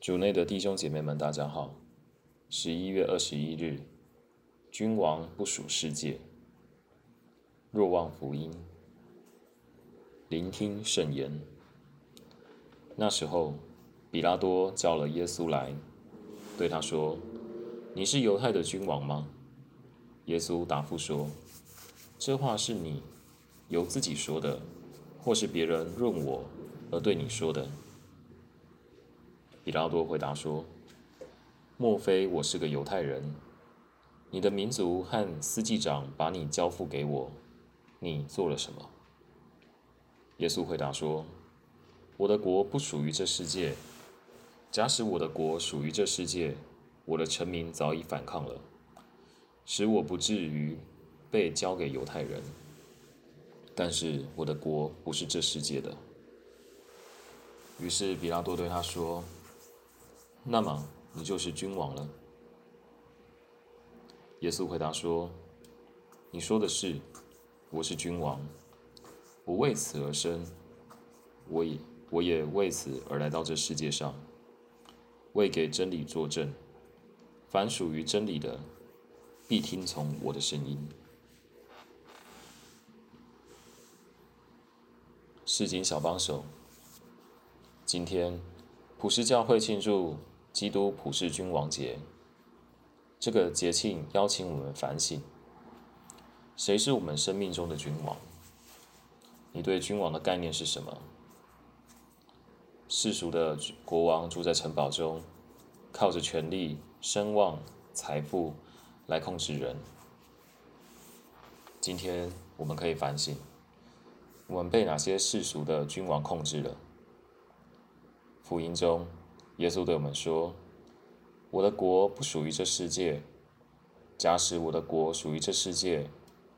主内的弟兄姐妹们，大家好。十一月二十一日，君王不属世界。若望福音，聆听圣言。那时候，比拉多叫了耶稣来，对他说：“你是犹太的君王吗？”耶稣答复说：“这话是你由自己说的，或是别人论我而对你说的？”比拉多回答说：“莫非我是个犹太人？你的民族和司祭长把你交付给我，你做了什么？”耶稣回答说：“我的国不属于这世界。假使我的国属于这世界，我的臣民早已反抗了，使我不至于被交给犹太人。但是我的国不是这世界的。”于是比拉多对他说。那么你就是君王了。耶稣回答说：“你说的是，我是君王。我为此而生，我也我也为此而来到这世界上，为给真理作证。凡属于真理的，必听从我的声音。”圣经小帮手，今天普世教会庆祝。基督普世君王节，这个节庆邀请我们反省：谁是我们生命中的君王？你对君王的概念是什么？世俗的国王住在城堡中，靠着权力、声望、财富来控制人。今天我们可以反省：我们被哪些世俗的君王控制了？福音中。耶稣对我们说：“我的国不属于这世界。假使我的国属于这世界，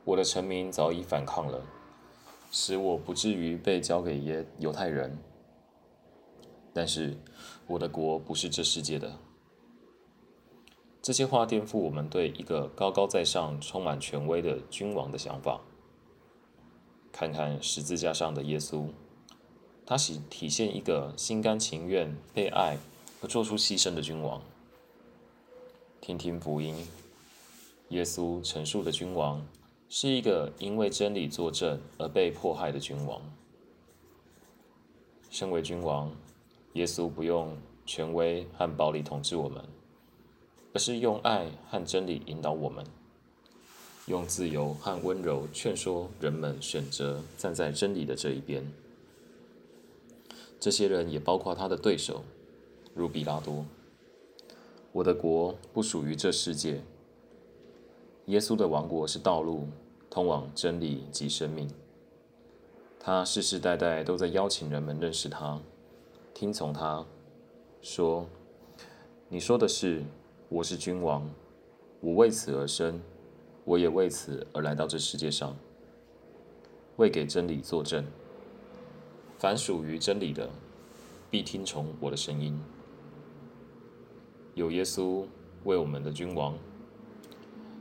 我的臣民早已反抗了，使我不至于被交给耶犹太人。但是我的国不是这世界的。”这些话颠覆我们对一个高高在上、充满权威的君王的想法。看看十字架上的耶稣，他喜体现一个心甘情愿被爱。和做出牺牲的君王，听听福音，耶稣陈述的君王是一个因为真理作证而被迫害的君王。身为君王，耶稣不用权威和暴力统治我们，而是用爱和真理引导我们，用自由和温柔劝说人们选择站在真理的这一边。这些人也包括他的对手。如比拉多，我的国不属于这世界。耶稣的王国是道路，通往真理及生命。他世世代代都在邀请人们认识他，听从他。说：“你说的是，我是君王，我为此而生，我也为此而来到这世界上，为给真理作证。凡属于真理的，必听从我的声音。”有耶稣为我们的君王，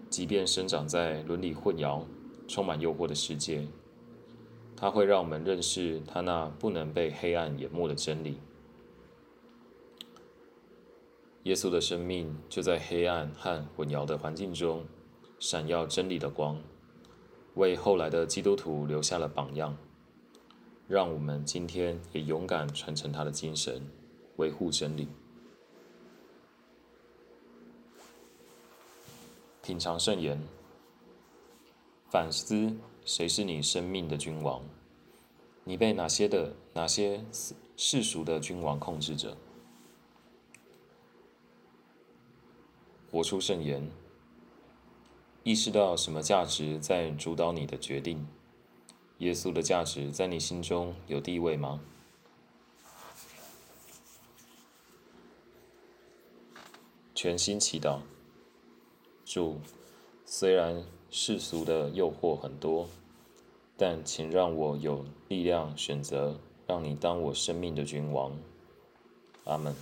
即便生长在伦理混淆、充满诱惑的世界，他会让我们认识他那不能被黑暗淹没的真理。耶稣的生命就在黑暗和混淆的环境中闪耀真理的光，为后来的基督徒留下了榜样。让我们今天也勇敢传承他的精神，维护真理。品尝圣言，反思谁是你生命的君王？你被哪些的哪些世俗的君王控制着？活出圣言，意识到什么价值在主导你的决定？耶稣的价值在你心中有地位吗？全心祈祷。主，虽然世俗的诱惑很多，但请让我有力量选择让你当我生命的君王。阿门。